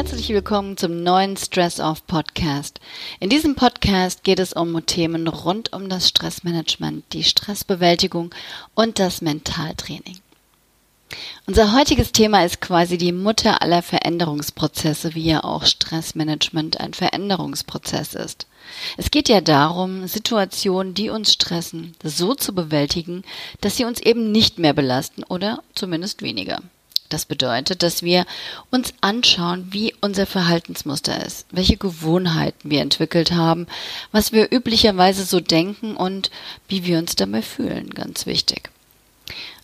Herzlich willkommen zum neuen Stress Off Podcast. In diesem Podcast geht es um Themen rund um das Stressmanagement, die Stressbewältigung und das Mentaltraining. Unser heutiges Thema ist quasi die Mutter aller Veränderungsprozesse, wie ja auch Stressmanagement ein Veränderungsprozess ist. Es geht ja darum, Situationen, die uns stressen, so zu bewältigen, dass sie uns eben nicht mehr belasten oder zumindest weniger. Das bedeutet, dass wir uns anschauen, wie unser Verhaltensmuster ist, welche Gewohnheiten wir entwickelt haben, was wir üblicherweise so denken und wie wir uns dabei fühlen, ganz wichtig.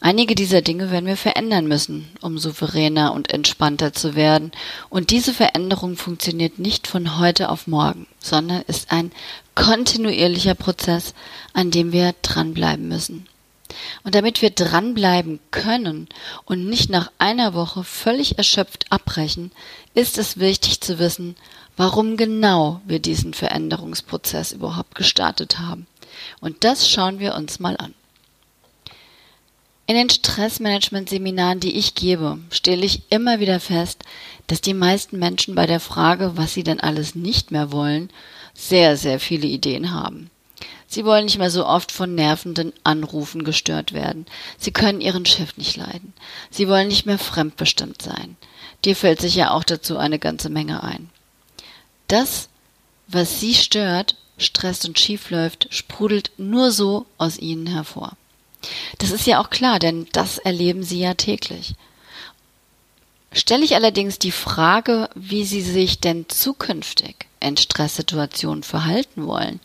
Einige dieser Dinge werden wir verändern müssen, um souveräner und entspannter zu werden. Und diese Veränderung funktioniert nicht von heute auf morgen, sondern ist ein kontinuierlicher Prozess, an dem wir dranbleiben müssen. Und damit wir dranbleiben können und nicht nach einer Woche völlig erschöpft abbrechen, ist es wichtig zu wissen, warum genau wir diesen Veränderungsprozess überhaupt gestartet haben. Und das schauen wir uns mal an. In den Stressmanagement-Seminaren, die ich gebe, stelle ich immer wieder fest, dass die meisten Menschen bei der Frage, was sie denn alles nicht mehr wollen, sehr, sehr viele Ideen haben. Sie wollen nicht mehr so oft von nervenden Anrufen gestört werden. Sie können ihren Chef nicht leiden. Sie wollen nicht mehr fremdbestimmt sein. Dir fällt sich ja auch dazu eine ganze Menge ein. Das, was sie stört, stresst und schief läuft, sprudelt nur so aus ihnen hervor. Das ist ja auch klar, denn das erleben Sie ja täglich. Stelle ich allerdings die Frage, wie Sie sich denn zukünftig in Stresssituationen verhalten wollen,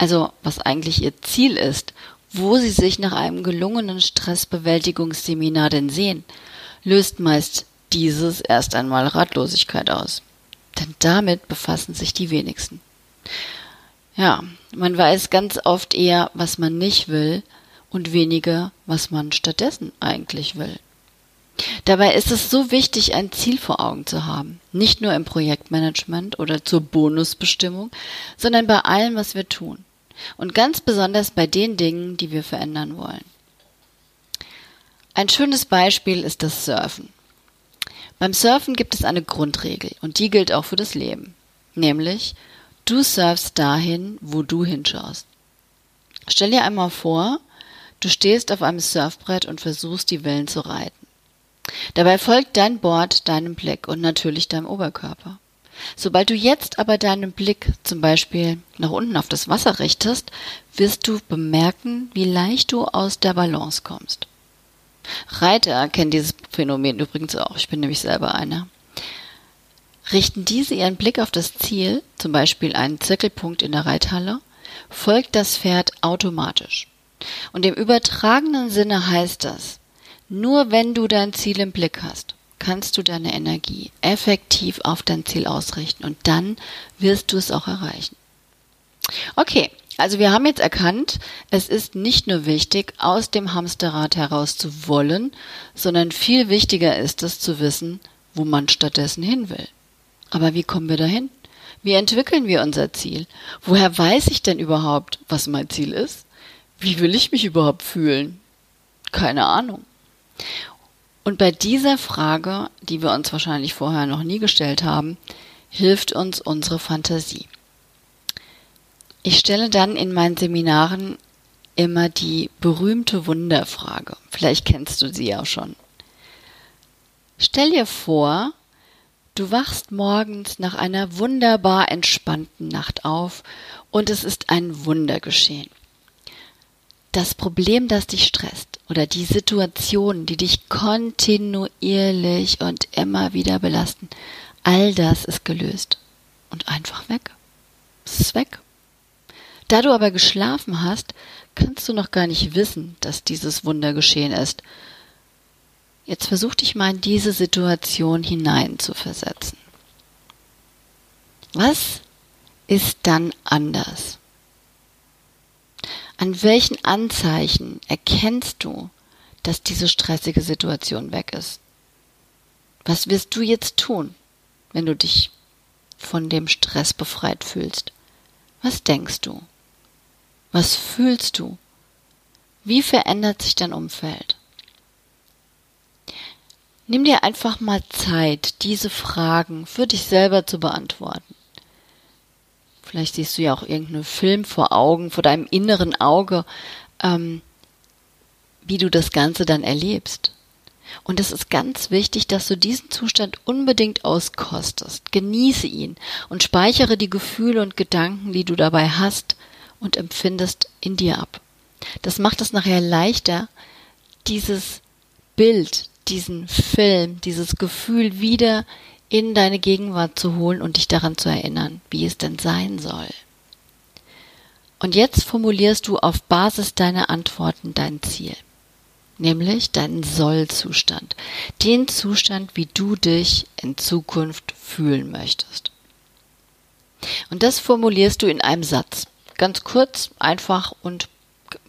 also was eigentlich Ihr Ziel ist, wo Sie sich nach einem gelungenen Stressbewältigungsseminar denn sehen, löst meist dieses erst einmal Ratlosigkeit aus. Denn damit befassen sich die wenigsten. Ja, man weiß ganz oft eher, was man nicht will, und weniger, was man stattdessen eigentlich will. Dabei ist es so wichtig, ein Ziel vor Augen zu haben, nicht nur im Projektmanagement oder zur Bonusbestimmung, sondern bei allem, was wir tun. Und ganz besonders bei den Dingen, die wir verändern wollen. Ein schönes Beispiel ist das Surfen. Beim Surfen gibt es eine Grundregel und die gilt auch für das Leben. Nämlich, du surfst dahin, wo du hinschaust. Stell dir einmal vor, Du stehst auf einem Surfbrett und versuchst die Wellen zu reiten. Dabei folgt dein Board deinem Blick und natürlich deinem Oberkörper. Sobald du jetzt aber deinen Blick zum Beispiel nach unten auf das Wasser richtest, wirst du bemerken, wie leicht du aus der Balance kommst. Reiter kennen dieses Phänomen übrigens auch, ich bin nämlich selber einer. Richten diese ihren Blick auf das Ziel, zum Beispiel einen Zirkelpunkt in der Reithalle, folgt das Pferd automatisch. Und im übertragenen Sinne heißt das, nur wenn du dein Ziel im Blick hast, kannst du deine Energie effektiv auf dein Ziel ausrichten und dann wirst du es auch erreichen. Okay, also wir haben jetzt erkannt, es ist nicht nur wichtig, aus dem Hamsterrad heraus zu wollen, sondern viel wichtiger ist es zu wissen, wo man stattdessen hin will. Aber wie kommen wir dahin? Wie entwickeln wir unser Ziel? Woher weiß ich denn überhaupt, was mein Ziel ist? wie will ich mich überhaupt fühlen? Keine Ahnung. Und bei dieser Frage, die wir uns wahrscheinlich vorher noch nie gestellt haben, hilft uns unsere Fantasie. Ich stelle dann in meinen Seminaren immer die berühmte Wunderfrage. Vielleicht kennst du sie ja schon. Stell dir vor, du wachst morgens nach einer wunderbar entspannten Nacht auf und es ist ein Wunder geschehen das Problem, das dich stresst oder die Situation, die dich kontinuierlich und immer wieder belasten, all das ist gelöst und einfach weg. Es ist weg. Da du aber geschlafen hast, kannst du noch gar nicht wissen, dass dieses Wunder geschehen ist. Jetzt versuch dich mal in diese Situation hinein zu versetzen. Was ist dann anders? An welchen Anzeichen erkennst du, dass diese stressige Situation weg ist? Was wirst du jetzt tun, wenn du dich von dem Stress befreit fühlst? Was denkst du? Was fühlst du? Wie verändert sich dein Umfeld? Nimm dir einfach mal Zeit, diese Fragen für dich selber zu beantworten. Vielleicht siehst du ja auch irgendeinen Film vor Augen, vor deinem inneren Auge, ähm, wie du das Ganze dann erlebst. Und es ist ganz wichtig, dass du diesen Zustand unbedingt auskostest. Genieße ihn und speichere die Gefühle und Gedanken, die du dabei hast und empfindest, in dir ab. Das macht es nachher leichter, dieses Bild, diesen Film, dieses Gefühl wieder in deine Gegenwart zu holen und dich daran zu erinnern, wie es denn sein soll. Und jetzt formulierst du auf Basis deiner Antworten dein Ziel nämlich deinen Sollzustand, den Zustand, wie du dich in Zukunft fühlen möchtest. Und das formulierst du in einem Satz, ganz kurz, einfach und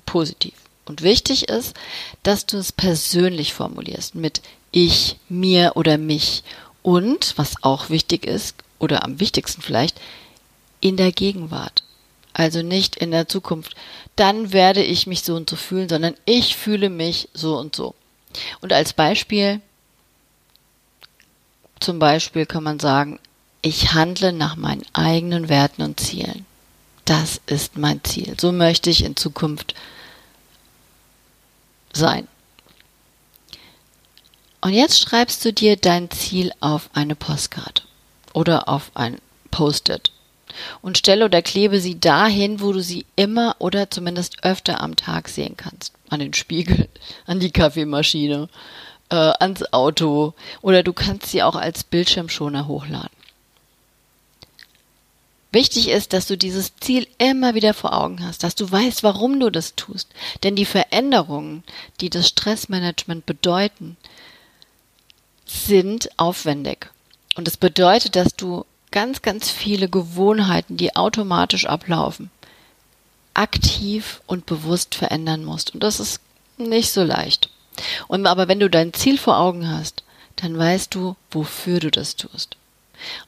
positiv. Und wichtig ist, dass du es persönlich formulierst mit ich, mir oder mich und, was auch wichtig ist, oder am wichtigsten vielleicht, in der Gegenwart also nicht in der Zukunft, dann werde ich mich so und so fühlen, sondern ich fühle mich so und so. Und als Beispiel, zum Beispiel kann man sagen, ich handle nach meinen eigenen Werten und Zielen. Das ist mein Ziel. So möchte ich in Zukunft sein. Und jetzt schreibst du dir dein Ziel auf eine Postkarte oder auf ein Post-it und stelle oder klebe sie dahin, wo du sie immer oder zumindest öfter am Tag sehen kannst. An den Spiegel, an die Kaffeemaschine, äh, ans Auto oder du kannst sie auch als Bildschirmschoner hochladen. Wichtig ist, dass du dieses Ziel immer wieder vor Augen hast, dass du weißt, warum du das tust. Denn die Veränderungen, die das Stressmanagement bedeuten, sind aufwendig. Und das bedeutet, dass du ganz, ganz viele Gewohnheiten, die automatisch ablaufen, aktiv und bewusst verändern musst. Und das ist nicht so leicht. Und aber wenn du dein Ziel vor Augen hast, dann weißt du, wofür du das tust.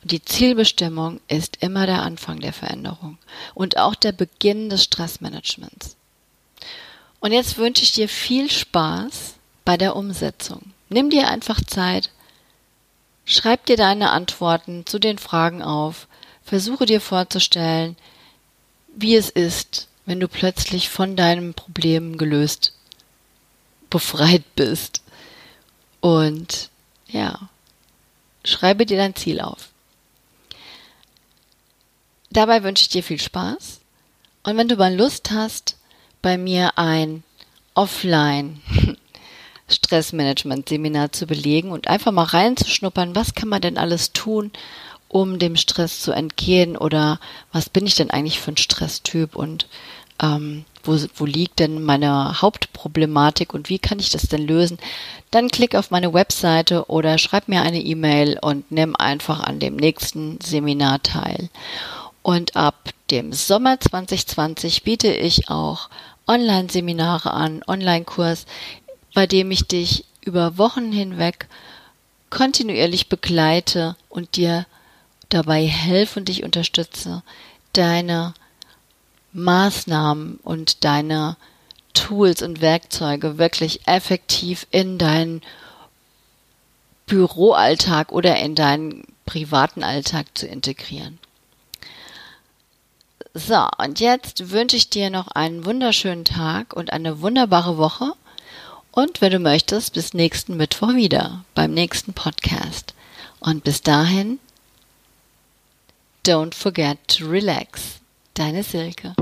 Und die Zielbestimmung ist immer der Anfang der Veränderung und auch der Beginn des Stressmanagements. Und jetzt wünsche ich dir viel Spaß bei der Umsetzung. Nimm dir einfach Zeit, Schreib dir deine Antworten zu den Fragen auf. Versuche dir vorzustellen, wie es ist, wenn du plötzlich von deinem Problem gelöst, befreit bist. Und ja, schreibe dir dein Ziel auf. Dabei wünsche ich dir viel Spaß. Und wenn du mal Lust hast, bei mir ein Offline Stressmanagement-Seminar zu belegen und einfach mal reinzuschnuppern, was kann man denn alles tun, um dem Stress zu entgehen oder was bin ich denn eigentlich für ein Stresstyp und ähm, wo, wo liegt denn meine Hauptproblematik und wie kann ich das denn lösen, dann klick auf meine Webseite oder schreib mir eine E-Mail und nimm einfach an dem nächsten Seminar teil. Und ab dem Sommer 2020 biete ich auch Online-Seminare an, Online-Kurs, bei dem ich dich über Wochen hinweg kontinuierlich begleite und dir dabei helfe und dich unterstütze, deine Maßnahmen und deine Tools und Werkzeuge wirklich effektiv in deinen Büroalltag oder in deinen privaten Alltag zu integrieren. So, und jetzt wünsche ich dir noch einen wunderschönen Tag und eine wunderbare Woche und wenn du möchtest, bis nächsten Mittwoch wieder beim nächsten Podcast. Und bis dahin, don't forget to relax. Deine Silke.